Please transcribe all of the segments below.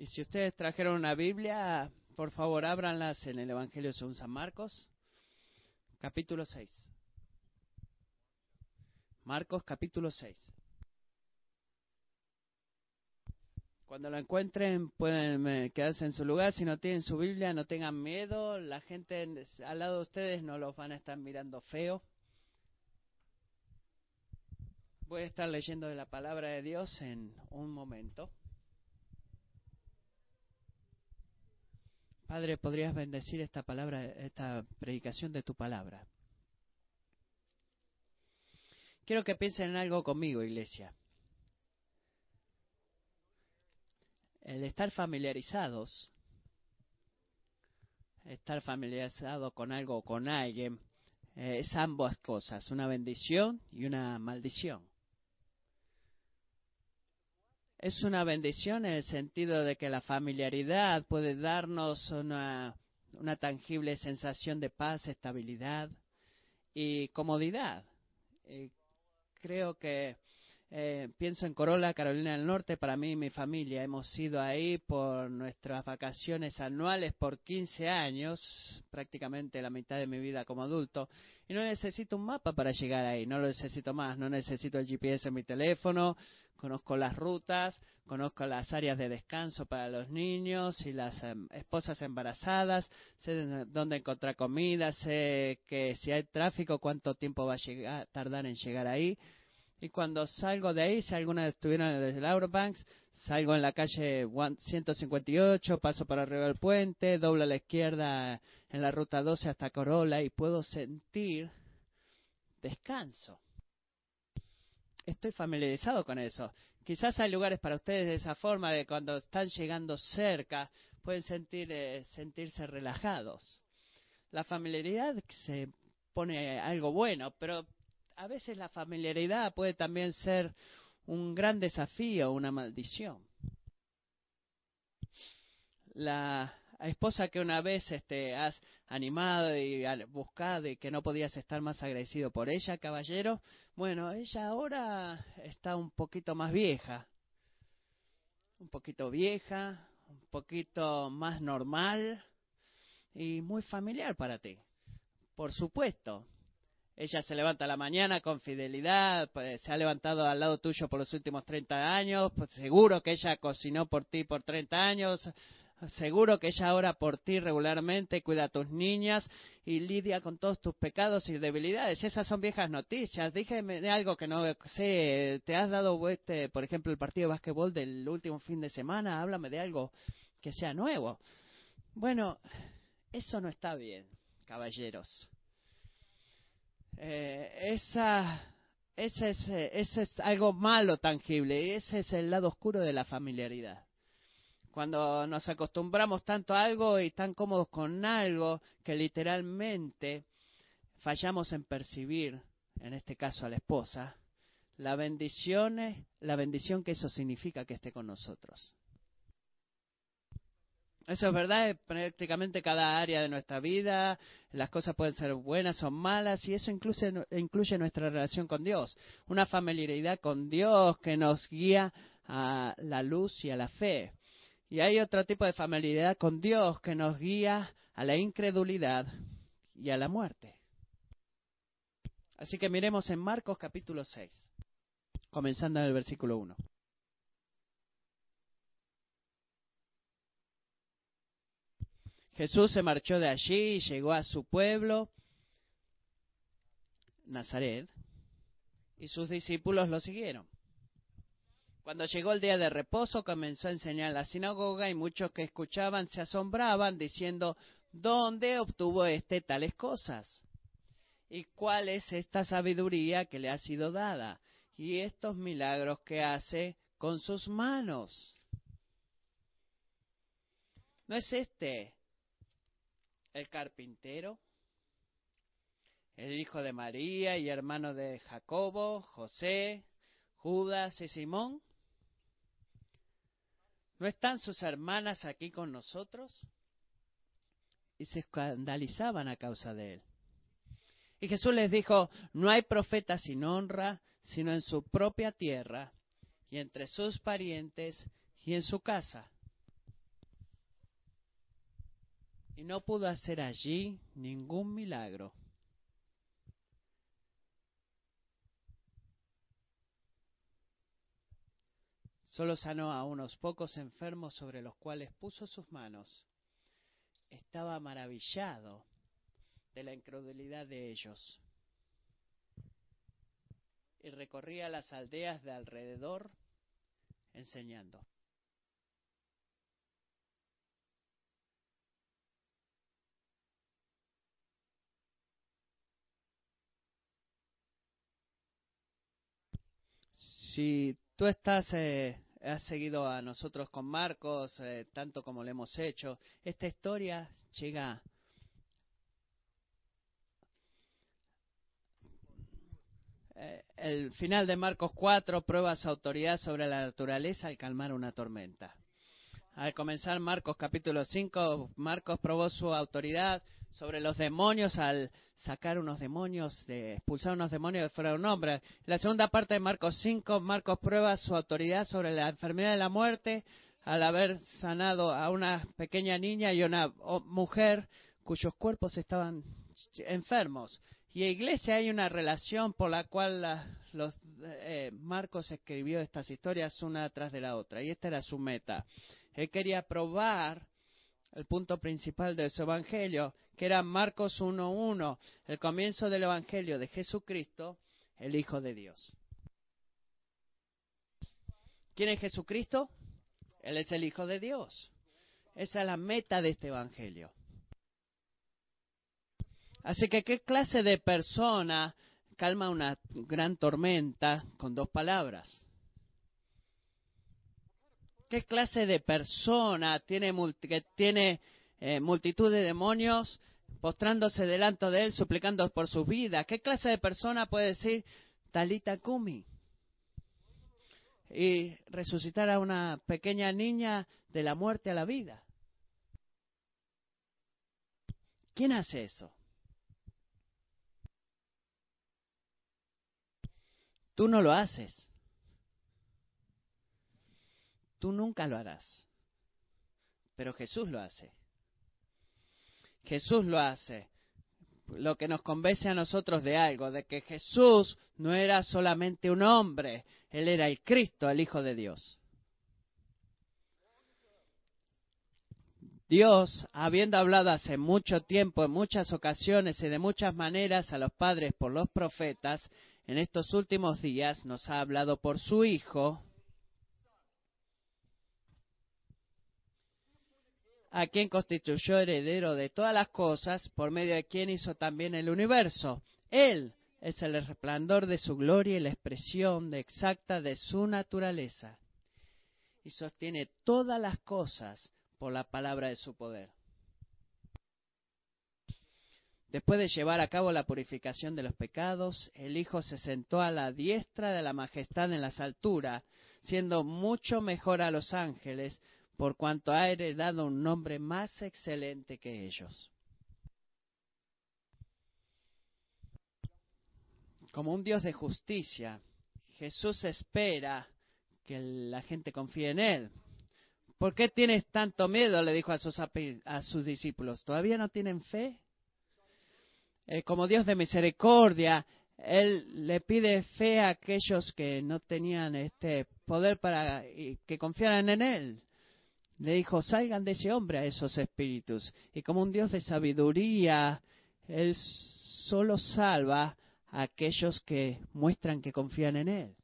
Y si ustedes trajeron una Biblia, por favor, ábranlas en el Evangelio según San Marcos, capítulo 6. Marcos, capítulo 6. Cuando lo encuentren, pueden eh, quedarse en su lugar. Si no tienen su Biblia, no tengan miedo. La gente al lado de ustedes no los van a estar mirando feo. Voy a estar leyendo de la palabra de Dios en un momento. Padre, ¿podrías bendecir esta palabra, esta predicación de tu palabra? Quiero que piensen en algo conmigo, iglesia. El estar familiarizados, estar familiarizado con algo o con alguien, eh, es ambas cosas, una bendición y una maldición. Es una bendición en el sentido de que la familiaridad puede darnos una, una tangible sensación de paz, estabilidad y comodidad. creo que eh, pienso en Corolla, Carolina del Norte, para mí y mi familia. Hemos ido ahí por nuestras vacaciones anuales por 15 años, prácticamente la mitad de mi vida como adulto, y no necesito un mapa para llegar ahí, no lo necesito más, no necesito el GPS en mi teléfono, conozco las rutas, conozco las áreas de descanso para los niños y las em, esposas embarazadas, sé dónde encontrar comida, sé que si hay tráfico, cuánto tiempo va a llegar, tardar en llegar ahí y cuando salgo de ahí, si alguna estuvieron desde Eurobanks, salgo en la calle 158, paso para arriba del puente, doblo a la izquierda en la ruta 12 hasta Corolla y puedo sentir descanso. Estoy familiarizado con eso. Quizás hay lugares para ustedes de esa forma, de cuando están llegando cerca, pueden sentir, eh, sentirse relajados. La familiaridad se pone algo bueno, pero a veces la familiaridad puede también ser un gran desafío, una maldición. La esposa que una vez este, has animado y buscado y que no podías estar más agradecido por ella, caballero, bueno, ella ahora está un poquito más vieja, un poquito vieja, un poquito más normal y muy familiar para ti. Por supuesto, ella se levanta a la mañana con fidelidad, pues, se ha levantado al lado tuyo por los últimos 30 años, pues, seguro que ella cocinó por ti por 30 años, seguro que ella ora por ti regularmente, cuida a tus niñas y lidia con todos tus pecados y debilidades. Esas son viejas noticias. Dígame algo que no sé. ¿Te has dado, este, por ejemplo, el partido de básquetbol del último fin de semana? Háblame de algo que sea nuevo. Bueno, eso no está bien, caballeros. Eh, esa, ese, es, ese es algo malo tangible, ese es el lado oscuro de la familiaridad. Cuando nos acostumbramos tanto a algo y tan cómodos con algo que literalmente fallamos en percibir, en este caso a la esposa, la bendición, la bendición que eso significa que esté con nosotros. Eso es verdad, prácticamente cada área de nuestra vida, las cosas pueden ser buenas o malas, y eso incluye, incluye nuestra relación con Dios, una familiaridad con Dios que nos guía a la luz y a la fe. Y hay otro tipo de familiaridad con Dios que nos guía a la incredulidad y a la muerte. Así que miremos en Marcos capítulo 6, comenzando en el versículo 1. Jesús se marchó de allí y llegó a su pueblo, Nazaret, y sus discípulos lo siguieron. Cuando llegó el día de reposo comenzó a enseñar en la sinagoga y muchos que escuchaban se asombraban diciendo, ¿dónde obtuvo éste tales cosas? ¿Y cuál es esta sabiduría que le ha sido dada? Y estos milagros que hace con sus manos. ¿No es este el carpintero, el hijo de María y hermano de Jacobo, José, Judas y Simón? ¿No están sus hermanas aquí con nosotros? Y se escandalizaban a causa de él. Y Jesús les dijo, no hay profeta sin honra, sino en su propia tierra y entre sus parientes y en su casa. Y no pudo hacer allí ningún milagro. Solo sanó a unos pocos enfermos sobre los cuales puso sus manos. Estaba maravillado de la incredulidad de ellos y recorría las aldeas de alrededor enseñando. Si tú estás, eh, has seguido a nosotros con Marcos, eh, tanto como lo hemos hecho, esta historia llega Eh, el final de Marcos 4 prueba su autoridad sobre la naturaleza al calmar una tormenta. Al comenzar Marcos capítulo 5, Marcos probó su autoridad sobre los demonios al sacar unos demonios, de expulsar unos demonios de fuera de un hombre. La segunda parte de Marcos 5, Marcos prueba su autoridad sobre la enfermedad de la muerte al haber sanado a una pequeña niña y una mujer cuyos cuerpos estaban enfermos. Y en iglesia hay una relación por la cual los, eh, Marcos escribió estas historias una tras de la otra. Y esta era su meta. Él quería probar el punto principal de su evangelio, que era Marcos 1.1, el comienzo del evangelio de Jesucristo, el Hijo de Dios. ¿Quién es Jesucristo? Él es el Hijo de Dios. Esa es la meta de este evangelio. Así que, ¿qué clase de persona calma una gran tormenta con dos palabras? ¿Qué clase de persona tiene, que tiene eh, multitud de demonios postrándose delante de él, suplicando por su vida? ¿Qué clase de persona puede decir Talita Kumi? Y resucitar a una pequeña niña de la muerte a la vida. ¿Quién hace eso? Tú no lo haces. Tú nunca lo harás. Pero Jesús lo hace. Jesús lo hace. Lo que nos convence a nosotros de algo, de que Jesús no era solamente un hombre, Él era el Cristo, el Hijo de Dios. Dios, habiendo hablado hace mucho tiempo, en muchas ocasiones y de muchas maneras a los padres por los profetas, en estos últimos días nos ha hablado por su Hijo, a quien constituyó heredero de todas las cosas, por medio de quien hizo también el universo. Él es el resplandor de su gloria y la expresión exacta de su naturaleza, y sostiene todas las cosas por la palabra de su poder. Después de llevar a cabo la purificación de los pecados, el Hijo se sentó a la diestra de la majestad en las alturas, siendo mucho mejor a los ángeles, por cuanto ha heredado un nombre más excelente que ellos. Como un Dios de justicia, Jesús espera que la gente confíe en Él. ¿Por qué tienes tanto miedo? le dijo a sus, a sus discípulos. ¿Todavía no tienen fe? Eh, como Dios de misericordia, Él le pide fe a aquellos que no tenían este poder para que confiaran en Él. Le dijo, salgan de ese hombre a esos espíritus. Y como un Dios de sabiduría, Él solo salva a aquellos que muestran que confían en Él.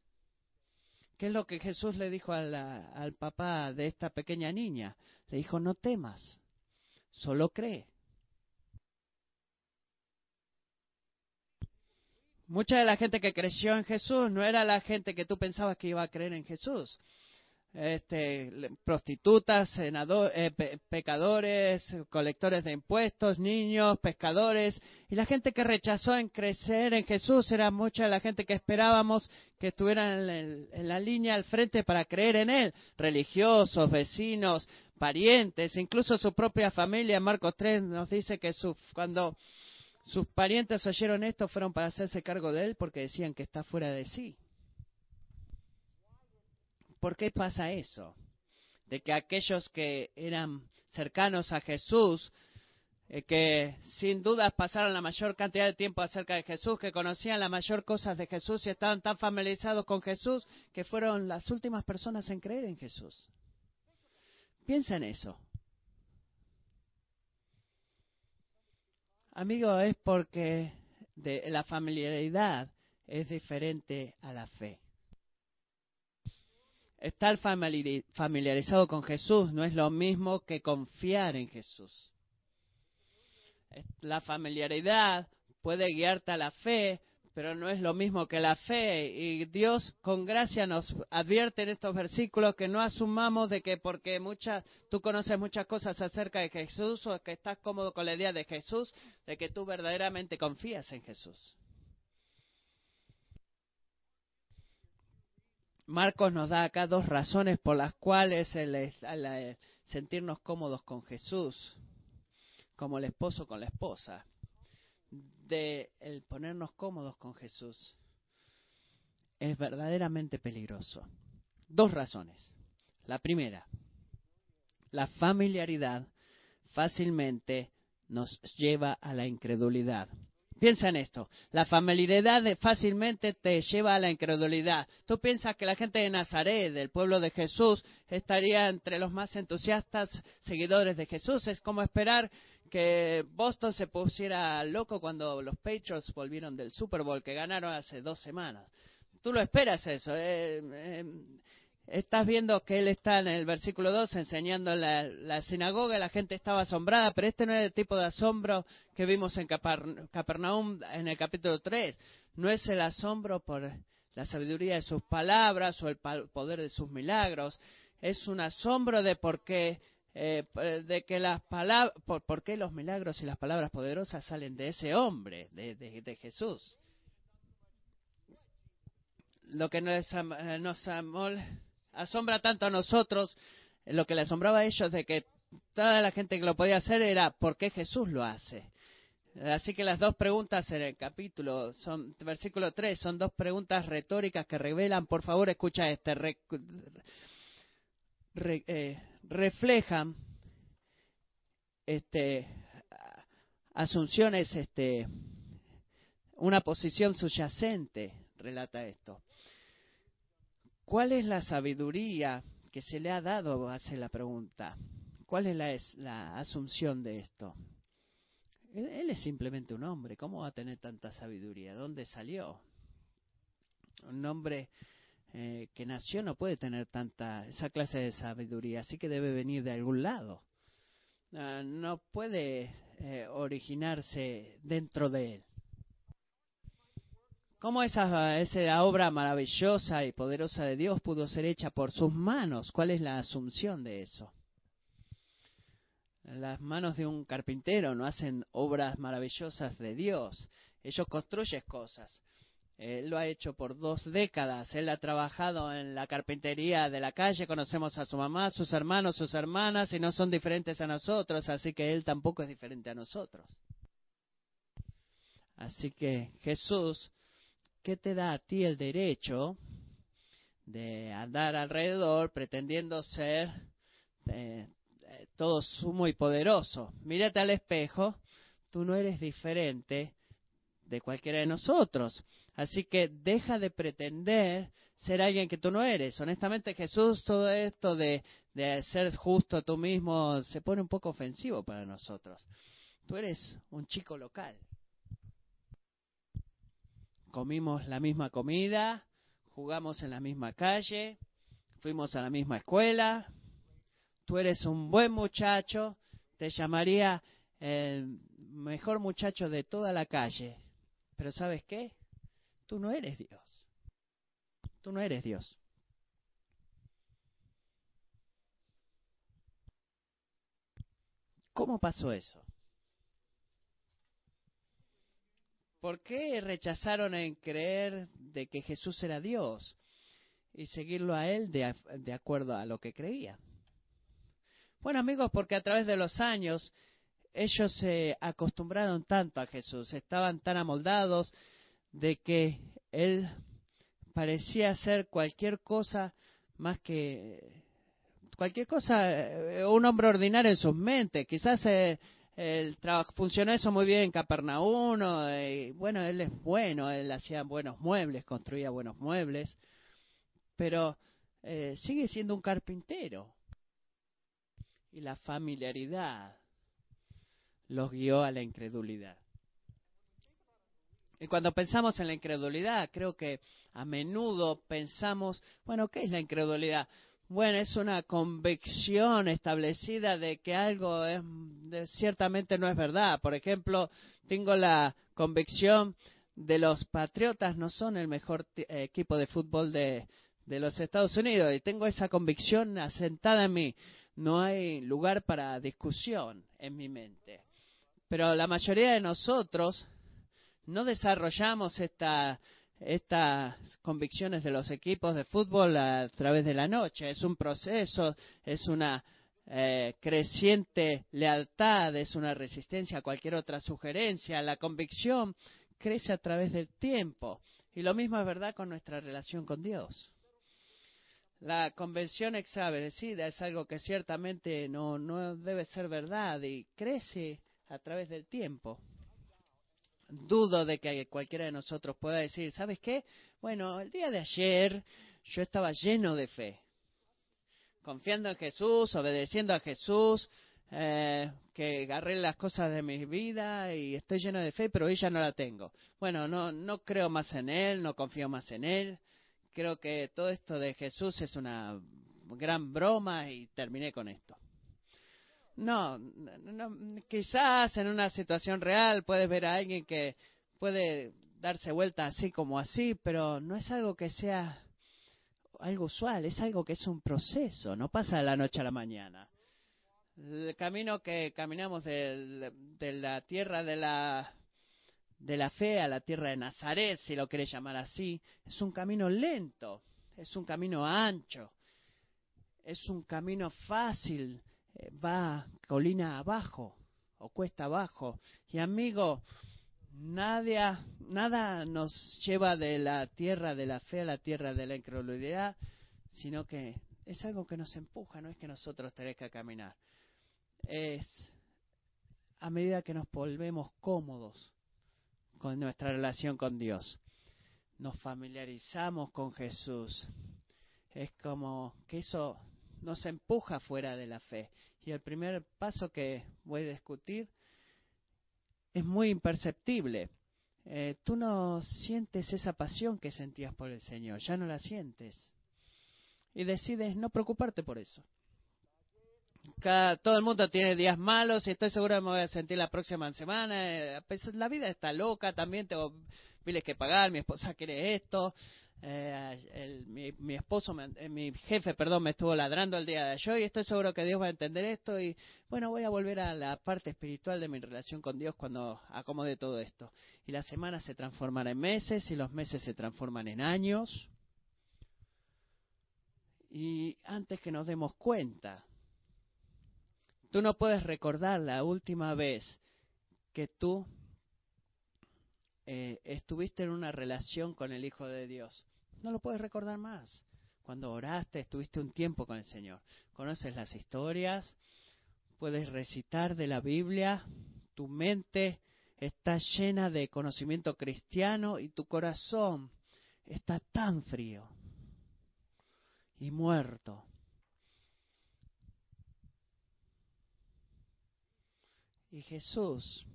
¿Qué es lo que Jesús le dijo al papá de esta pequeña niña? Le dijo, no temas, solo cree. Mucha de la gente que creció en Jesús no era la gente que tú pensabas que iba a creer en Jesús. Este, prostitutas, eh, pecadores, colectores de impuestos, niños, pescadores, y la gente que rechazó en crecer en Jesús era mucha de la gente que esperábamos que estuvieran en, la línea al frente para creer en Él, religiosos, vecinos, parientes, incluso su propia familia. Marcos 3 nos dice que cuando sus parientes oyeron esto, fueron para hacerse cargo de él porque decían que está fuera de sí. ¿Por qué pasa eso? De que aquellos que eran cercanos a Jesús eh, que sin dudas pasaron la mayor cantidad de tiempo acerca de Jesús, que conocían la mayor cosas de Jesús y estaban tan familiarizados con Jesús que fueron las últimas personas en creer en Jesús. Piensa en eso. Amigo, es porque la familiaridad es diferente a la fe. Estar familiarizado con Jesús no es lo mismo que confiar en Jesús. La familiaridad puede guiarte a la fe, pero no es lo mismo que la fe. Y Dios con gracia nos advierte en estos versículos que no asumamos de que porque muchas, tú conoces muchas cosas acerca de Jesús o que estás cómodo con la idea de Jesús, de que tú verdaderamente confías en Jesús. Marcos nos da acá dos razones por las cuales el, sentirnos cómodos con Jesús, como el esposo con la esposa, de el ponernos cómodos con Jesús, es verdaderamente peligroso. Dos razones. La primera, la familiaridad fácilmente nos lleva a la incredulidad. Piensa en esto. La familiaridad fácilmente te lleva a la incredulidad. Tú piensas que la gente de Nazaret, del pueblo de Jesús, estaría entre los más entusiastas seguidores de Jesús. Es como esperar que Boston se pusiera loco cuando los Patriots volvieron del Super Bowl que ganaron hace dos semanas. Tú lo esperas eso. Eh, eh, estás viendo que él está en el versículo 2 enseñando en la, sinagoga, la gente estaba asombrada, pero este no es el tipo de asombro que vimos en Capernaum en el capítulo 3. No es el asombro por la sabiduría de sus palabras o el poder de sus milagros. Es un asombro de por qué, eh, de que las palabras, por, qué los milagros y las palabras poderosas salen de ese hombre, de, Jesús. Lo que nos, nos asombra tanto a nosotros, lo que le asombraba a ellos de que toda la gente que lo podía hacer era por qué Jesús lo hace. Así que las dos preguntas en el capítulo, son versículo 3, son dos preguntas retóricas que revelan, por favor escucha este, eh, reflejan este, asunciones, este, una posición subyacente, relata esto. ¿Cuál es la sabiduría que se le ha dado? Hace la pregunta. ¿Cuál es la, la asunción de esto? Él, es simplemente un hombre. ¿Cómo va a tener tanta sabiduría? ¿Dónde salió? Un hombre eh, que nació no puede tener tanta esa clase de sabiduría, así que debe venir de algún lado. Ah, no puede eh, originarse dentro de él. ¿Cómo esa, obra maravillosa y poderosa de Dios pudo ser hecha por sus manos? ¿Cuál es la asunción de eso? Las manos de un carpintero no hacen obras maravillosas de Dios. Ellos construyen cosas. Él lo ha hecho por dos décadas. Él ha trabajado en la carpintería de la calle. Conocemos a su mamá, sus hermanos, sus hermanas, y no son diferentes a nosotros, así que Él tampoco es diferente a nosotros. Así que Jesús ¿qué te da a ti el derecho de andar alrededor pretendiendo ser eh, eh, todo sumo y poderoso? Mírate al espejo, tú no eres diferente de cualquiera de nosotros. Así que deja de pretender ser alguien que tú no eres. Honestamente, Jesús, todo esto de, de ser justo tú mismo se pone un poco ofensivo para nosotros. Tú eres un chico local comimos la misma comida, jugamos en la misma calle, fuimos a la misma escuela, tú eres un buen muchacho, te llamaría el mejor muchacho de toda la calle. Pero ¿sabes qué? Tú no eres Dios. Tú no eres Dios. ¿Cómo pasó eso? ¿Por qué rechazaron en creer de que Jesús era Dios y seguirlo a Él de, acuerdo a lo que creían? Bueno amigos, porque a través de los años ellos se acostumbraron tanto a Jesús, estaban tan amoldados de que Él parecía ser cualquier cosa más que cualquier cosa, eh, un hombre ordinario en sus mentes. Quizás eh, el trabajo, funcionó eso muy bien en Capernaum, y bueno, él es bueno, él hacía buenos muebles, construía buenos muebles, pero eh, sigue siendo un carpintero. Y la familiaridad los guió a la incredulidad. Y cuando pensamos en la incredulidad, creo que a menudo pensamos, bueno, ¿qué es la incredulidad? Bueno, es una convicción establecida de que algo es, ciertamente no es verdad. Por ejemplo, tengo la convicción de los Patriotas no son el mejor equipo de fútbol de, de los Estados Unidos y tengo esa convicción asentada en mí. No hay lugar para discusión en mi mente. Pero la mayoría de nosotros no desarrollamos esta estas convicciones de los equipos de fútbol a través de la noche. Es un proceso, es una eh, creciente lealtad, es una resistencia a cualquier otra sugerencia. La convicción crece a través del tiempo. Y lo mismo es verdad con nuestra relación con Dios. La convención establecida es algo que ciertamente no, no debe ser verdad y crece a través del tiempo dudo de que cualquiera de nosotros pueda decir, ¿sabes qué? Bueno, el día de ayer yo estaba lleno de fe, confiando en Jesús, obedeciendo a Jesús, eh, que agarré las cosas de mi vida y estoy lleno de fe, pero hoy ya no la tengo. Bueno, no, no creo más en Él, no confío más en Él. Creo que todo esto de Jesús es una gran broma y terminé con esto. No, quizás en una situación real puedes ver a alguien que puede darse vuelta así como así, pero no es algo que sea algo usual, es algo que es un proceso, no pasa de la noche a la mañana. El camino que caminamos de, de la tierra de la de la fe a la tierra de Nazaret, si lo querés llamar así, es un camino lento, es un camino ancho, es un camino fácil va colina abajo o cuesta abajo. Y amigo, nada, nada nos lleva de la tierra de la fe a la tierra de la incredulidad, sino que es algo que nos empuja, no es que nosotros tenemos que caminar. Es a medida que nos volvemos cómodos con nuestra relación con Dios, nos familiarizamos con Jesús. Es como que eso nos empuja fuera de la fe. Y el primer paso que voy a discutir es muy imperceptible. Eh, tú no sientes esa pasión que sentías por el Señor, ya no la sientes. Y decides no preocuparte por eso. todo el mundo tiene días malos y estoy seguro que me voy a sentir la próxima semana. Eh, pues, la vida está loca, también tengo miles que pagar, mi esposa quiere esto, eh, mi, esposo, eh, mi jefe, perdón, me estuvo ladrando el día de ayer y estoy seguro que Dios va a entender esto y bueno, voy a volver a la parte espiritual de mi relación con Dios cuando acomode todo esto. Y las semanas se transforman en meses y los meses se transforman en años. Y antes que nos demos cuenta, tú no puedes recordar la última vez que tú eh, estuviste en una relación con el Hijo de Dios. No lo puedes recordar más. Cuando oraste, estuviste un tiempo con el Señor. Conoces las historias, puedes recitar de la Biblia, tu mente está llena de conocimiento cristiano y tu corazón está tan frío y muerto. Y Jesús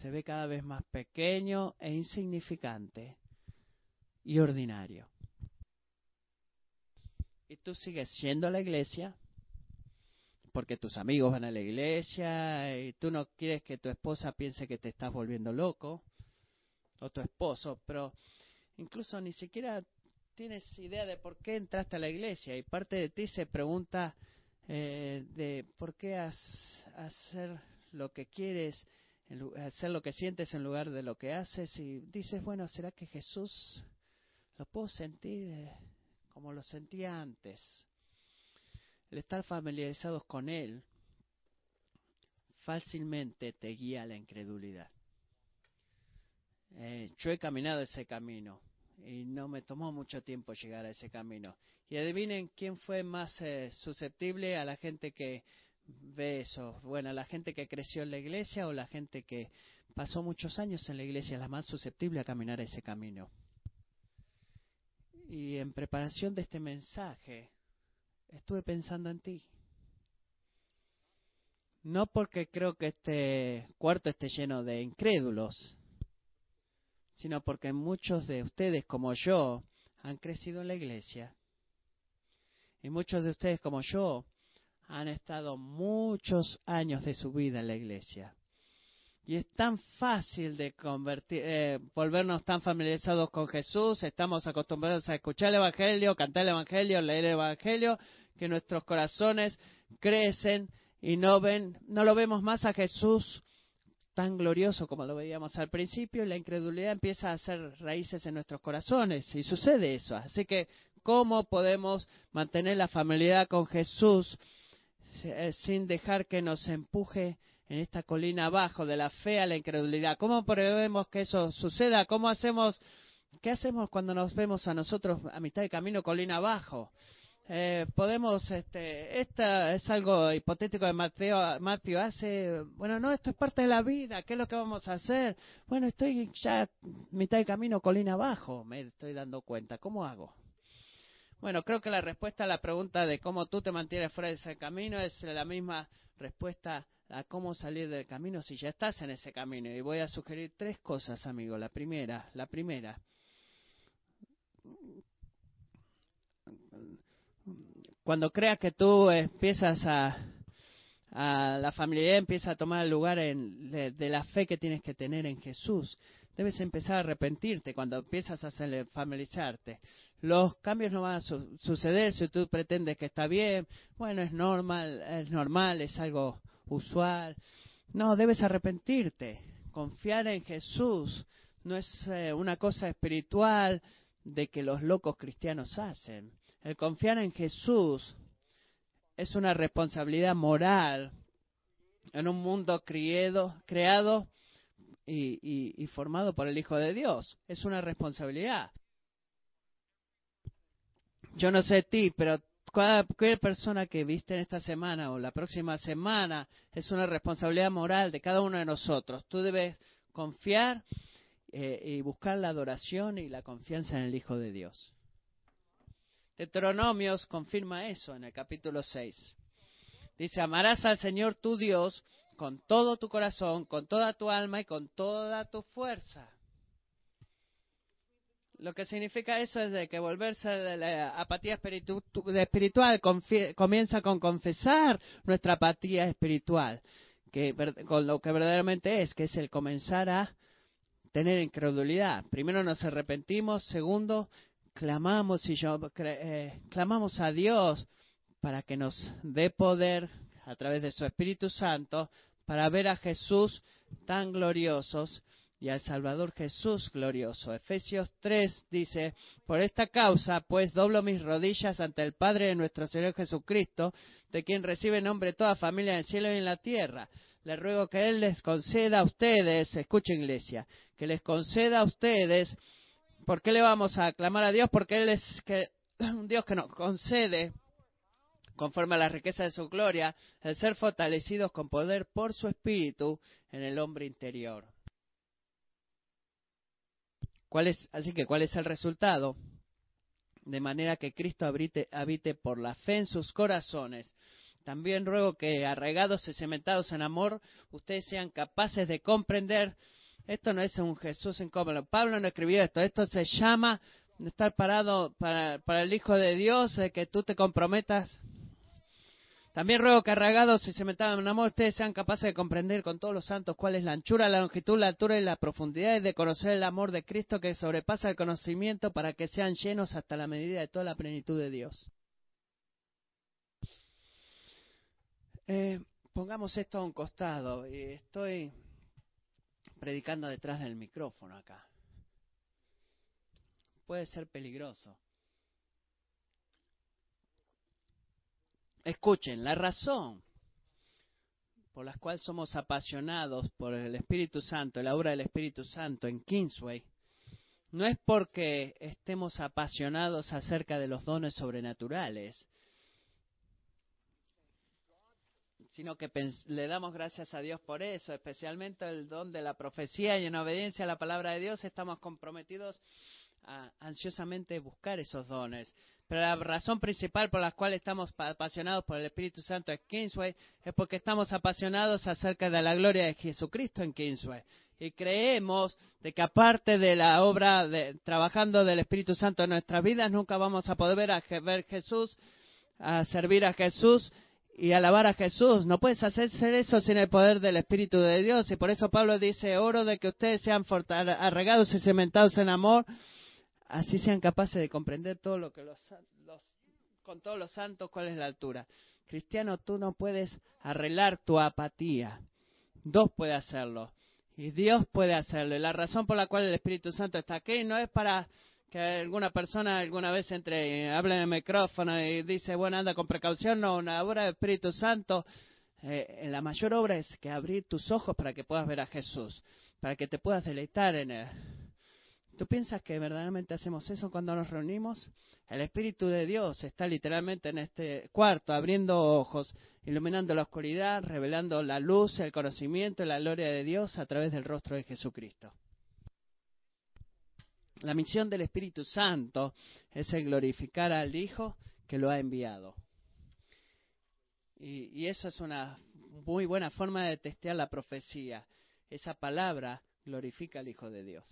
se ve cada vez más pequeño e insignificante y ordinario. Y tú sigues yendo a la iglesia porque tus amigos van a la iglesia y tú no quieres que tu esposa piense que te estás volviendo loco o tu esposo, pero incluso ni siquiera tienes idea de por qué entraste a la iglesia y parte de ti se pregunta eh, de por qué hacer lo que quieres hacer lo que sientes en lugar de lo que haces y dices, bueno, ¿será que Jesús lo puedo sentir eh, como lo sentía antes? El estar familiarizados con Él fácilmente te guía a la incredulidad. Eh, yo he caminado ese camino y no me tomó mucho tiempo llegar a ese camino. Y adivinen quién fue más eh, susceptible a la gente que ve eso? Bueno, la gente que creció en la iglesia o la gente que pasó muchos años en la iglesia es la más susceptible a caminar ese camino. Y en preparación de este mensaje, estuve pensando en ti. No porque creo que este cuarto esté lleno de incrédulos, sino porque muchos de ustedes, como yo, han crecido en la iglesia. Y muchos de ustedes, como yo, han estado muchos años de su vida en la iglesia. Y es tan fácil de convertir, eh, volvernos tan familiarizados con Jesús, estamos acostumbrados a escuchar el Evangelio, cantar el Evangelio, leer el Evangelio, que nuestros corazones crecen y no ven, no lo vemos más a Jesús tan glorioso como lo veíamos al principio y la incredulidad empieza a hacer raíces en nuestros corazones y sucede eso. Así que, ¿cómo podemos mantener la familiaridad con Jesús sin dejar que nos empuje en esta colina abajo de la fe a la incredulidad? ¿Cómo podemos que eso suceda? ¿Cómo hacemos, qué hacemos cuando nos vemos a nosotros a mitad de camino colina abajo? Eh, podemos, este, esta es algo hipotético de Mateo, Mateo hace, bueno, no, esto es parte de la vida, ¿qué es lo que vamos a hacer? Bueno, estoy ya mitad de camino, colina abajo, me estoy dando cuenta, ¿cómo hago? Bueno, creo que la respuesta a la pregunta de cómo tú te mantienes fuera de ese camino es la misma respuesta a cómo salir del camino si ya estás en ese camino. Y voy a sugerir tres cosas, amigo. La primera, la primera, cuando creas que tú empiezas a, la familia empieza a tomar el lugar en, de, la fe que tienes que tener en Jesús, debes empezar a arrepentirte cuando empiezas a familiarizarte. Los cambios no van a suceder si tú pretendes que está bien, bueno, es normal, es normal, es algo usual. No, debes arrepentirte, confiar en Jesús. No es eh, una cosa espiritual de que los locos cristianos hacen. El confiar en Jesús es una responsabilidad moral en un mundo criado, creado y, formado por el Hijo de Dios. Es una responsabilidad. Yo no sé ti, pero cualquier persona que viste en esta semana o la próxima semana es una responsabilidad moral de cada uno de nosotros. Tú debes confiar eh, y buscar la adoración y la confianza en el Hijo de Dios. Deuteronomios confirma eso en el capítulo 6. Dice, amarás al Señor tu Dios con todo tu corazón, con toda tu alma y con toda tu fuerza. Lo que significa eso es de que volverse de la apatía espiritual comienza con confesar nuestra apatía espiritual, que con lo que verdaderamente es, que es el comenzar a tener incredulidad. Primero nos arrepentimos, segundo clamamos y yo, eh, clamamos a Dios para que nos dé poder a través de su Espíritu Santo para ver a Jesús tan gloriosos y al Salvador Jesús glorioso. Efesios 3 dice, por esta causa, pues doblo mis rodillas ante el Padre de nuestro Señor Jesucristo, de quien recibe nombre toda familia en el cielo y en la tierra. Le ruego que Él les conceda a ustedes, escucha iglesia, que les conceda a ustedes ¿Por qué le vamos a aclamar a Dios? Porque Él es que, un Dios que nos concede, conforme a la riqueza de su gloria, el ser fortalecidos con poder por su espíritu en el hombre interior. ¿Cuál es, así que, ¿cuál es el resultado? De manera que Cristo habite, por la fe en sus corazones. También ruego que, arraigados y cementados en amor, ustedes sean capaces de comprender esto no es un Jesús incómodo. Pablo no escribió esto. Esto se llama estar parado para, el Hijo de Dios, que tú te comprometas. También ruego que arragados y cementados en amor ustedes sean capaces de comprender con todos los santos cuál es la anchura, la longitud, la altura y la profundidad y de conocer el amor de Cristo que sobrepasa el conocimiento para que sean llenos hasta la medida de toda la plenitud de Dios. Eh, pongamos esto a un costado. Estoy predicando detrás del micrófono acá. Puede ser peligroso. Escuchen, la razón por la cual somos apasionados por el Espíritu Santo, la obra del Espíritu Santo en Kingsway, no es porque estemos apasionados acerca de los dones sobrenaturales, sino que le damos gracias a Dios por eso, especialmente el don de la profecía y en obediencia a la palabra de Dios estamos comprometidos a ansiosamente buscar esos dones. Pero la razón principal por la cual estamos apasionados por el Espíritu Santo en Kingsway es porque estamos apasionados acerca de la gloria de Jesucristo en Kingsway. Y creemos de que aparte de la obra de trabajando del Espíritu Santo en nuestras vidas, nunca vamos a poder ver a ver Jesús, a servir a Jesús y alabar a Jesús. No puedes hacer eso sin el poder del Espíritu de Dios. Y por eso Pablo dice, oro de que ustedes sean arregados y cementados en amor así sean capaces de comprender todo lo que los, con todos los santos cuál es la altura. Cristiano, tú no puedes arreglar tu apatía. Dos puede hacerlo. Y Dios puede hacerlo. Y la razón por la cual el Espíritu Santo está aquí no es para que alguna persona alguna vez entre, hable en el micrófono y dice, bueno, anda con precaución. No, una obra del Espíritu Santo, eh, la mayor obra es que abrir tus ojos para que puedas ver a Jesús, para que te puedas deleitar en Él. ¿Tú piensas que verdaderamente hacemos eso cuando nos reunimos? El Espíritu de Dios está literalmente en este cuarto, abriendo ojos, iluminando la oscuridad, revelando la luz, el conocimiento y la gloria de Dios a través del rostro de Jesucristo. La misión del Espíritu Santo es el glorificar al Hijo que lo ha enviado. Y, eso es una muy buena forma de testear la profecía. Esa palabra glorifica al Hijo de Dios.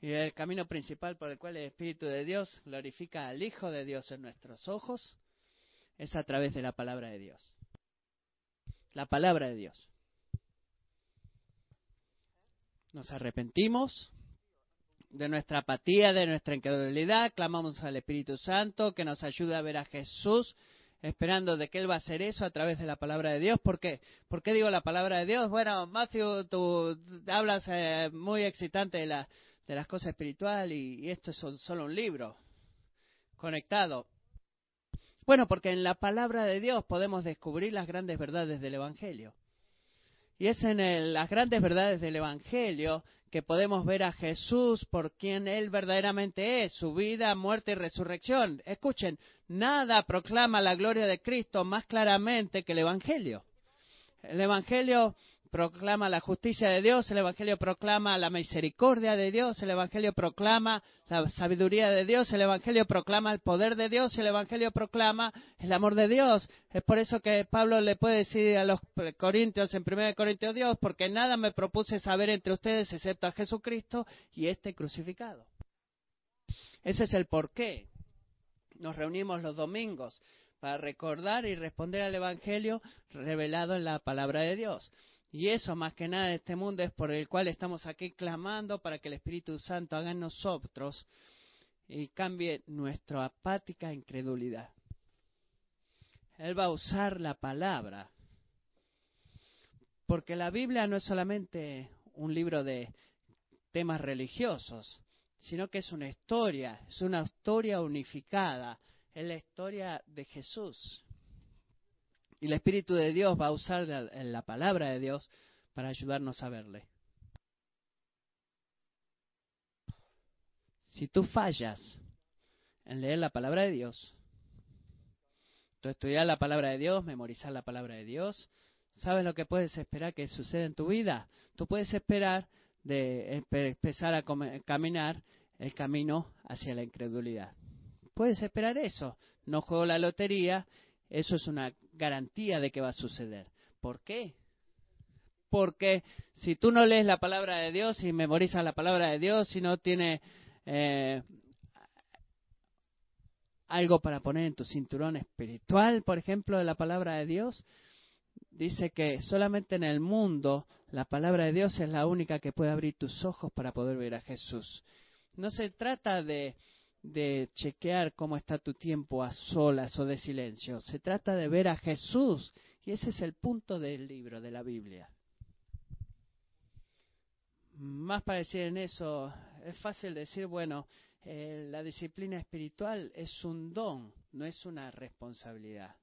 Y el camino principal por el cual el Espíritu de Dios glorifica al Hijo de Dios en nuestros ojos es a través de la palabra de Dios. La palabra de Dios. Nos arrepentimos de nuestra apatía, de nuestra incredulidad, clamamos al Espíritu Santo que nos ayude a ver a Jesús, esperando de que Él va a hacer eso a través de la palabra de Dios. ¿Por qué? ¿Por qué digo la palabra de Dios? Bueno, Matthew, tú hablas eh, muy excitante de la, de las cosas espirituales y, esto es solo un libro conectado. Bueno, porque en la palabra de Dios podemos descubrir las grandes verdades del Evangelio. Y es en las grandes verdades del Evangelio que podemos ver a Jesús por quien Él verdaderamente es, su vida, muerte y resurrección. Escuchen, nada proclama la gloria de Cristo más claramente que el Evangelio. El Evangelio proclama la justicia de Dios, el Evangelio proclama la misericordia de Dios, el Evangelio proclama la sabiduría de Dios, el Evangelio proclama el poder de Dios, el Evangelio proclama el amor de Dios. Es por eso que Pablo le puede decir a los corintios en 1 Corintios Dios, porque nada me propuse saber entre ustedes excepto a Jesucristo y este crucificado. Ese es el porqué. Nos reunimos los domingos para recordar y responder al Evangelio revelado en la palabra de Dios. Y eso más que nada este mundo es por el cual estamos aquí clamando para que el Espíritu Santo haga en nosotros y cambie nuestra apática incredulidad. Él va a usar la palabra. Porque la Biblia no es solamente un libro de temas religiosos, sino que es una historia, es una historia unificada, es la historia de Jesús. Y el Espíritu de Dios va a usar la, palabra de Dios para ayudarnos a verle. Si tú fallas en leer la palabra de Dios, tú estudiar la palabra de Dios, memorizar la palabra de Dios, ¿sabes lo que puedes esperar que suceda en tu vida? Tú puedes esperar de empezar a caminar el camino hacia la incredulidad. Puedes esperar eso. No juego la lotería eso es una garantía de que va a suceder. ¿Por qué? Porque si tú no lees la palabra de Dios y memorizas la palabra de Dios, si no tienes eh, algo para poner en tu cinturón espiritual, por ejemplo, de la palabra de Dios, dice que solamente en el mundo la palabra de Dios es la única que puede abrir tus ojos para poder ver a Jesús. No se trata de de chequear cómo está tu tiempo a solas o de silencio. Se trata de ver a Jesús. Y ese es el punto del libro, de la Biblia. Más para decir en eso, es fácil decir, bueno, eh, la disciplina espiritual es un don, no es una responsabilidad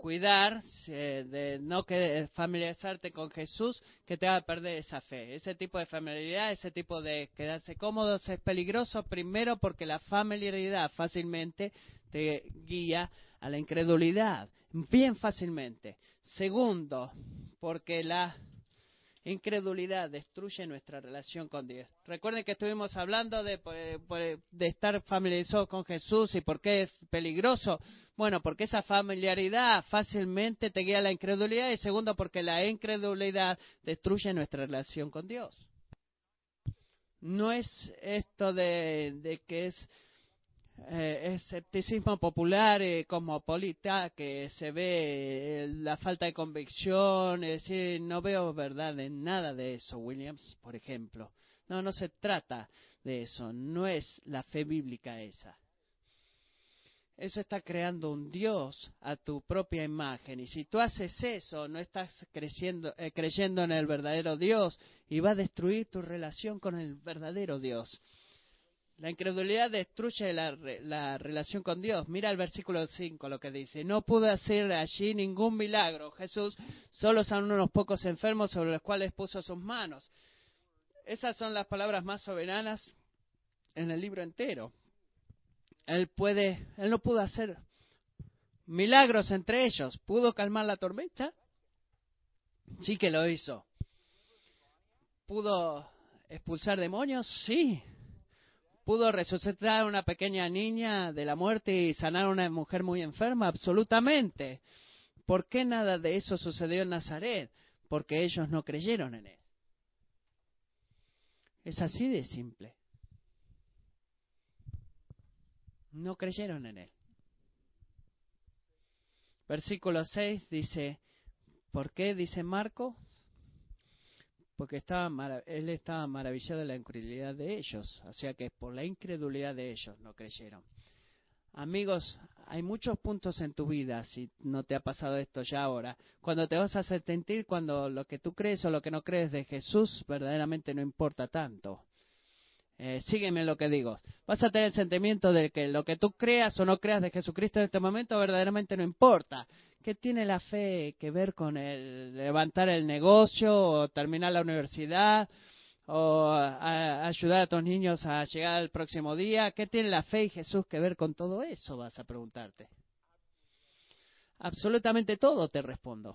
cuidar de no que, familiarizarte con Jesús que te va a perder esa fe. Ese tipo de familiaridad, ese tipo de quedarse cómodos es peligroso primero porque la familiaridad fácilmente te guía a la incredulidad bien fácilmente. Segundo, porque la incredulidad destruye nuestra relación con Dios. Recuerden que estuvimos hablando de, de, estar familiarizados con Jesús y por qué es peligroso. Bueno, porque esa familiaridad fácilmente te guía a la incredulidad y segundo, porque la incredulidad destruye nuestra relación con Dios. No es esto de, de que es eh, escepticismo popular y cosmopolita que se ve eh, la falta de convicción, es decir, no veo verdad en nada de eso, Williams, por ejemplo. No, no se trata de eso, no es la fe bíblica esa. Eso está creando un Dios a tu propia imagen. Y si tú haces eso, no estás creciendo, eh, creyendo en el verdadero Dios y va a destruir tu relación con el verdadero Dios. La incredulidad destruye la, relación con Dios. Mira el versículo 5 lo que dice. No pudo hacer allí ningún milagro. Jesús solo son unos pocos enfermos sobre los cuales puso sus manos. Esas son las palabras más soberanas en el libro entero. Él puede, él no pudo hacer milagros entre ellos. ¿Pudo calmar la tormenta? Sí que lo hizo. ¿Pudo expulsar demonios? Sí pudo resucitar una pequeña niña de la muerte y sanar a una mujer muy enferma? Absolutamente. ¿Por qué nada de eso sucedió en Nazaret? Porque ellos no creyeron en él. Es así de simple. No creyeron en él. Versículo 6 dice, ¿por qué? Dice Marco, porque estaba él estaba maravillado de la incredulidad de ellos, o sea que por la incredulidad de ellos no creyeron. Amigos, hay muchos puntos en tu vida, si no te ha pasado esto ya ahora, cuando te vas a sentir cuando lo que tú crees o lo que no crees de Jesús verdaderamente no importa tanto. Eh, sígueme lo que digo. Vas a tener el sentimiento de que lo que tú creas o no creas de Jesucristo en este momento verdaderamente no importa. ¿Qué tiene la fe que ver con el levantar el negocio o terminar la universidad o ayudar a tus niños a llegar al próximo día? ¿Qué tiene la fe y Jesús que ver con todo eso? Vas a preguntarte. Absolutamente todo te respondo.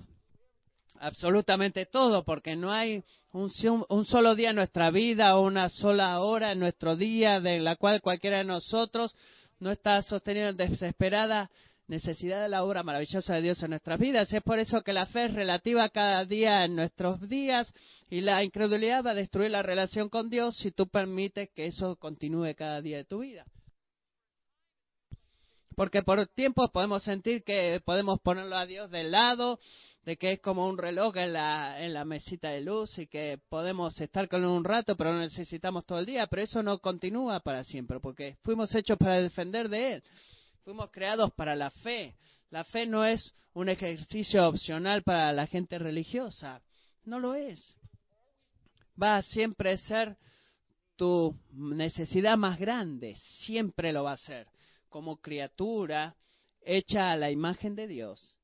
Absolutamente todo, porque no hay un, un, solo día en nuestra vida o una sola hora en nuestro día de la cual cualquiera de nosotros no está sostenido desesperada necesidad de la obra maravillosa de Dios en nuestras vidas. Es por eso que la fe es relativa cada día en nuestros días y la incredulidad va a destruir la relación con Dios si tú permites que eso continúe cada día de tu vida. Porque por tiempos podemos sentir que podemos ponerlo a Dios de lado, de que es como un reloj en la, en la mesita de luz y que podemos estar con él un rato, pero no necesitamos todo el día. Pero eso no continúa para siempre, porque fuimos hechos para defender de Él. Fuimos creados para la fe. La fe no es un ejercicio opcional para la gente religiosa. No lo es. Va a siempre ser tu necesidad más grande. Siempre lo va a ser. Como criatura hecha a la imagen de Dios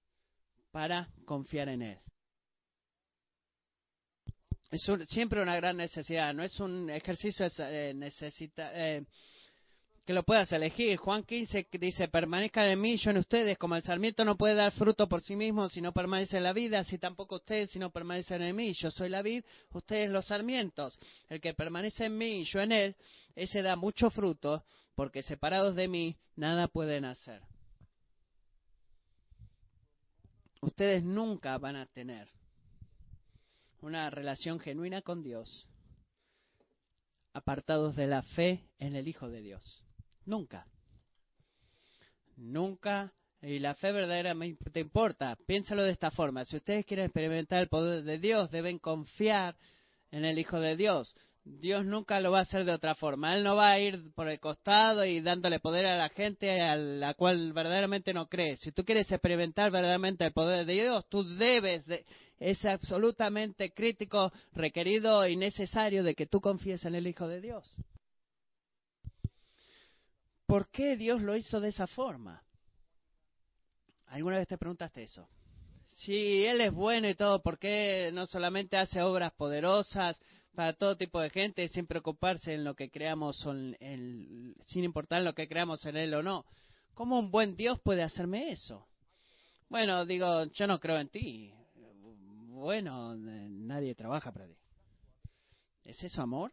para confiar en Él. Es siempre una gran necesidad. No es un ejercicio eh, necesita, eh, que lo puedas elegir. Juan 15 dice, permanezcan en mí, yo en ustedes, como el sarmiento no puede dar fruto por sí mismo si no permanece en la vida, así tampoco ustedes si no permanecen en mí. Yo soy la vid, ustedes los sarmientos. El que permanece en mí y yo en él, ese da mucho fruto, porque separados de mí nada pueden hacer. Ustedes nunca van a tener una relación genuina con Dios apartados de la fe en el Hijo de Dios. Nunca. Nunca. Y la fe verdadera te importa. Piénsalo de esta forma. Si ustedes quieren experimentar el poder de Dios, deben confiar en el Hijo de Dios. Dios nunca lo va a hacer de otra forma. Él no va a ir por el costado y dándole poder a la gente a la cual verdaderamente no cree. Si tú quieres experimentar verdaderamente el poder de Dios, tú debes, de, es absolutamente crítico, requerido y necesario de que tú confíes en el Hijo de Dios. ¿Por qué Dios lo hizo de esa forma? ¿Alguna vez te preguntaste eso? Si Él es bueno y todo, ¿por qué no solamente hace obras poderosas para todo tipo de gente sin preocuparse en lo que creamos, sin importar lo que creamos en Él o no? ¿Cómo un buen Dios puede hacerme eso? Bueno, digo, yo no creo en ti. Bueno, nadie trabaja para ti. ¿Es eso amor?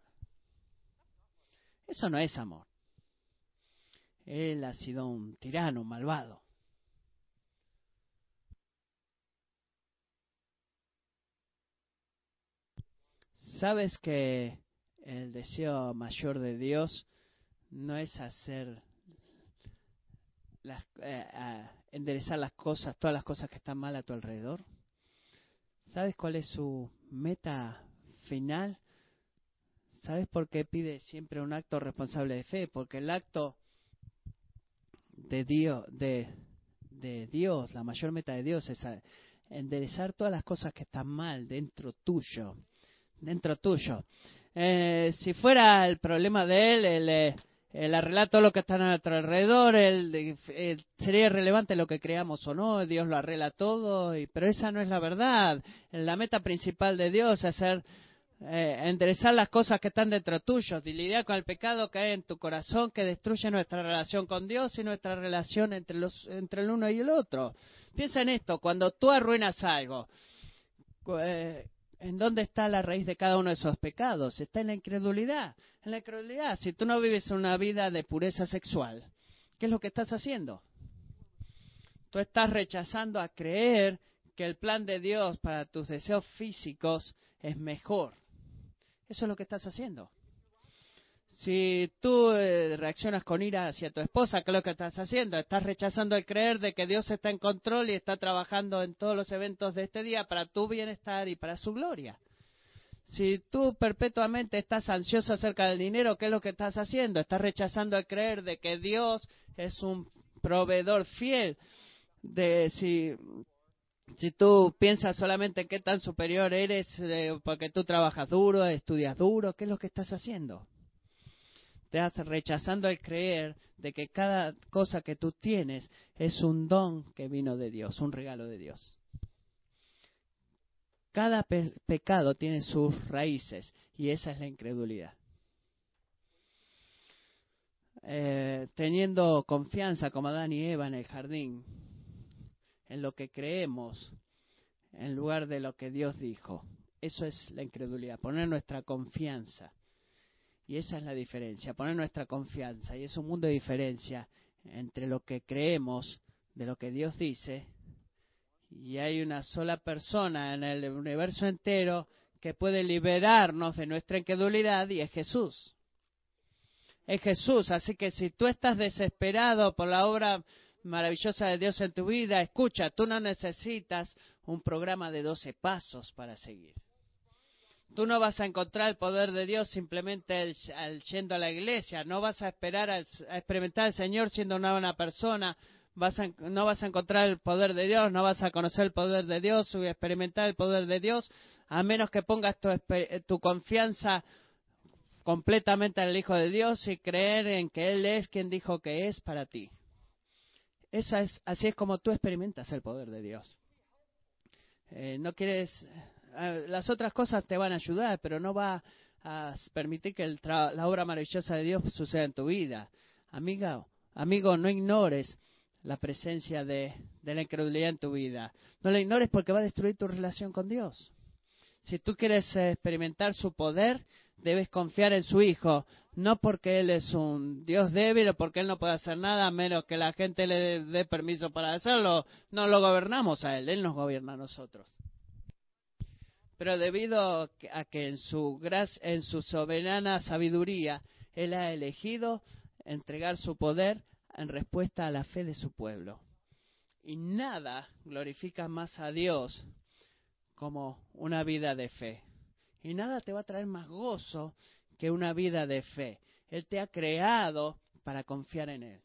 Eso no es amor. Él ha sido un tirano, malvado. Sabes que el deseo mayor de Dios no es hacer las, eh, enderezar las cosas, todas las cosas que están mal a tu alrededor. ¿Sabes cuál es su meta final? ¿Sabes por qué pide siempre un acto responsable de fe? Porque el acto de Dios, de, de Dios, la mayor meta de Dios es enderezar todas las cosas que están mal dentro tuyo, dentro tuyo. Eh, si fuera el problema de él, el, eh, el arreglar todo lo que está a nuestro alrededor, el, sería irrelevante lo que creamos o no, Dios lo arregla todo, y, pero esa no es la verdad. La meta principal de Dios es hacer eh, enderezar las cosas que están dentro tuyo, y lidiar con el pecado que hay en tu corazón que destruye nuestra relación con Dios y nuestra relación entre, los, entre el uno y el otro. Piensa en esto, cuando tú arruinas algo, eh, ¿en dónde está la raíz de cada uno de esos pecados? Está en la incredulidad. En la incredulidad, si tú no vives una vida de pureza sexual, ¿qué es lo que estás haciendo? Tú estás rechazando a creer que el plan de Dios para tus deseos físicos es mejor eso es lo que estás haciendo. Si tú eh, reaccionas con ira hacia tu esposa, ¿qué es lo que estás haciendo? Estás rechazando el creer de que Dios está en control y está trabajando en todos los eventos de este día para tu bienestar y para su gloria. Si tú perpetuamente estás ansioso acerca del dinero, ¿qué es lo que estás haciendo? Estás rechazando el creer de que Dios es un proveedor fiel. De si si tú piensas solamente en qué tan superior eres eh, porque tú trabajas duro, estudias duro, ¿qué es lo que estás haciendo? Te estás rechazando el creer de que cada cosa que tú tienes es un don que vino de Dios, un regalo de Dios. Cada pecado tiene sus raíces y esa es la incredulidad. Eh, teniendo confianza como Adán y Eva en el jardín, en lo que creemos en lugar de lo que Dios dijo. Eso es la incredulidad, poner nuestra confianza. Y esa es la diferencia, poner nuestra confianza. Y es un mundo de diferencia entre lo que creemos de lo que Dios dice. Y hay una sola persona en el universo entero que puede liberarnos de nuestra incredulidad y es Jesús. Es Jesús. Así que si tú estás desesperado por la obra maravillosa de Dios en tu vida, escucha, tú no necesitas un programa de 12 pasos para seguir. Tú no vas a encontrar el poder de Dios simplemente al, yendo a la iglesia, no vas a esperar a experimentar al Señor siendo una buena persona, no vas a encontrar el poder de Dios, no vas a conocer el poder de Dios o experimentar el poder de Dios, a menos que pongas tu, confianza completamente en el Hijo de Dios y creer en que Él es quien dijo que es para ti. Esa es, así es como tú experimentas el poder de Dios. Eh, no quieres, las otras cosas te van a ayudar, pero no va a permitir que la obra maravillosa de Dios suceda en tu vida. Amiga, amigo, no ignores la presencia de, de la incredulidad en tu vida. No la ignores porque va a destruir tu relación con Dios. Si tú quieres experimentar su poder, debes confiar en su Hijo, no porque Él es un Dios débil o porque Él no puede hacer nada, a menos que la gente le dé permiso para hacerlo. No lo gobernamos a Él, Él nos gobierna a nosotros. Pero debido a que en su, en su soberana sabiduría Él ha elegido entregar su poder en respuesta a la fe de su pueblo. Y nada glorifica más a Dios como una vida de fe. Y nada te va a traer más gozo que una vida de fe. Él te ha creado para confiar en Él.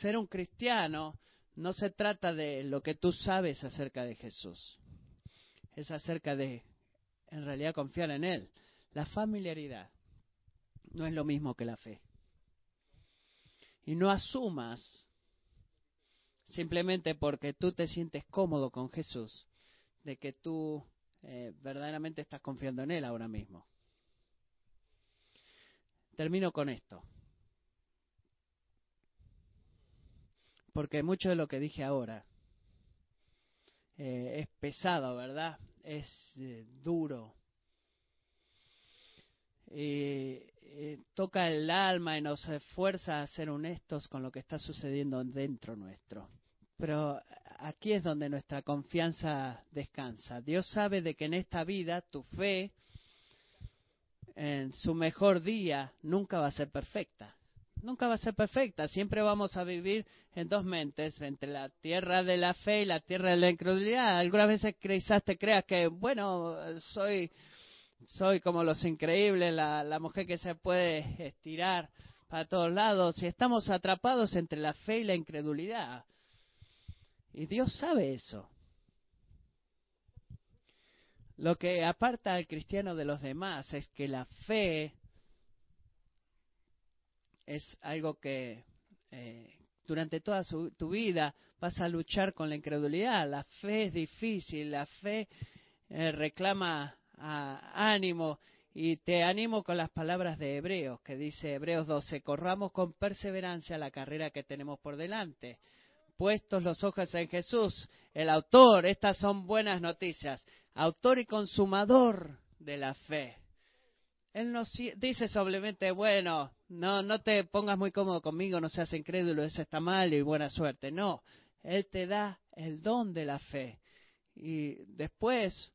Ser un cristiano no se trata de lo que tú sabes acerca de Jesús. Es acerca de, en realidad, confiar en Él. La familiaridad no es lo mismo que la fe. Y no asumas simplemente porque tú te sientes cómodo con Jesús, de que tú eh, verdaderamente estás confiando en Él ahora mismo. Termino con esto. porque mucho de lo que dije ahora eh, es pesado, ¿verdad? Es eh, duro. Y, toca el alma y nos esfuerza a ser honestos con lo que está sucediendo dentro nuestro. Pero aquí es donde nuestra confianza descansa. Dios sabe de que en esta vida tu fe en su mejor día nunca va a ser perfecta nunca va a ser perfecta. Siempre vamos a vivir en dos mentes, entre la tierra de la fe y la tierra de la incredulidad. Algunas veces quizás te creas que, bueno, soy, soy como los increíbles, la, la mujer que se puede estirar para todos lados. Y estamos atrapados entre la fe y la incredulidad. Y Dios sabe eso. Lo que aparta al cristiano de los demás es que la fe es algo que eh, durante toda tu vida vas a luchar con la incredulidad. La fe es difícil, la fe eh, reclama ánimo y te animo con las palabras de Hebreos, que dice Hebreos 12, corramos con perseverancia la carrera que tenemos por delante. Puestos los ojos en Jesús, el autor, estas son buenas noticias, autor y consumador de la fe. Él nos dice sobremente, bueno, no, no te pongas muy cómodo conmigo, no seas incrédulo, eso está mal y buena suerte. No, Él te da el don de la fe. Y después,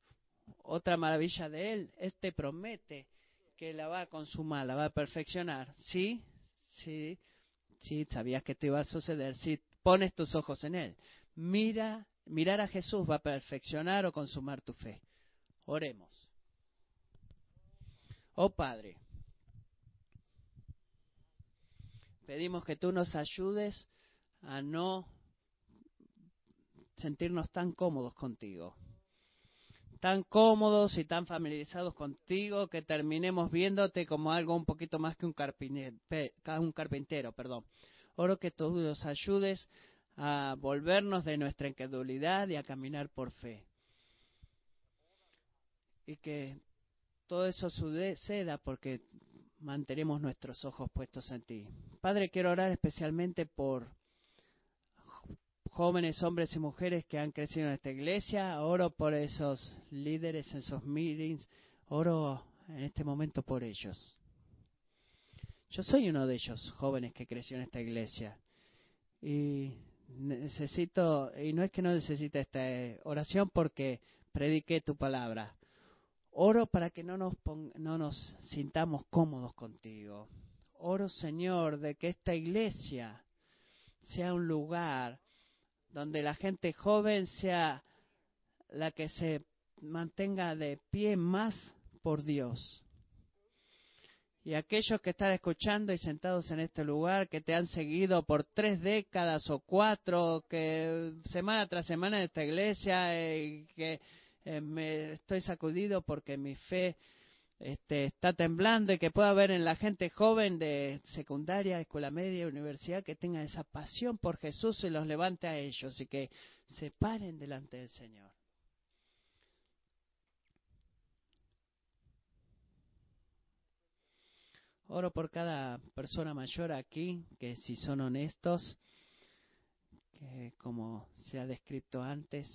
otra maravilla de Él, Él te promete que la va a consumar, la va a perfeccionar. Sí, sí, sí, sabías que te iba a suceder. Si pones tus ojos en Él, mira, mirar a Jesús va a perfeccionar o consumar tu fe. Oremos. Oh Padre, pedimos que tú nos ayudes a no sentirnos tan cómodos contigo, tan cómodos y tan familiarizados contigo que terminemos viéndote como algo un poquito más que un carpintero, un carpintero perdón. Oro que tú nos ayudes a volvernos de nuestra incredulidad y a caminar por fe. Y que todo eso suceda porque mantenemos nuestros ojos puestos en ti. Padre, quiero orar especialmente por jóvenes, hombres y mujeres que han crecido en esta iglesia. Oro por esos líderes en esos meetings. Oro en este momento por ellos. Yo soy uno de ellos, jóvenes que creció en esta iglesia. Y necesito, y no es que no necesite esta oración porque prediqué tu palabra, Oro para que no nos, no nos sintamos cómodos contigo. Oro, Señor, de que esta iglesia sea un lugar donde la gente joven sea la que se mantenga de pie más por Dios. Y aquellos que están escuchando y sentados en este lugar, que te han seguido por tres décadas o cuatro, que semana tras semana en esta iglesia, eh, que eh, me estoy sacudido porque mi fe este, está temblando y que pueda haber en la gente joven de secundaria, escuela media, universidad, que tenga esa pasión por Jesús y los levante a ellos y que se paren delante del Señor. Oro por cada persona mayor aquí, que si son honestos, que como se ha descrito antes,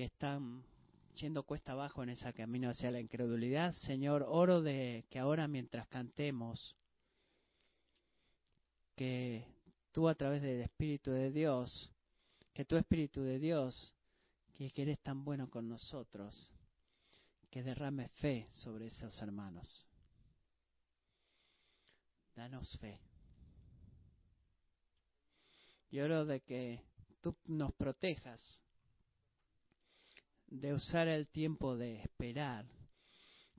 que están yendo cuesta abajo en ese camino hacia la incredulidad. Señor, oro de que ahora mientras cantemos, que tú a través del Espíritu de Dios, que tu Espíritu de Dios, que, eres tan bueno con nosotros, que derrame fe sobre esos hermanos. Danos fe. Y oro de que tú nos protejas de usar el tiempo de esperar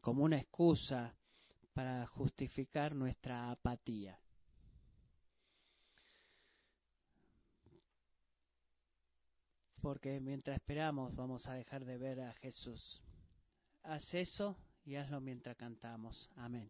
como una excusa para justificar nuestra apatía. Porque mientras esperamos vamos a dejar de ver a Jesús. Haz eso y hazlo mientras cantamos. Amén.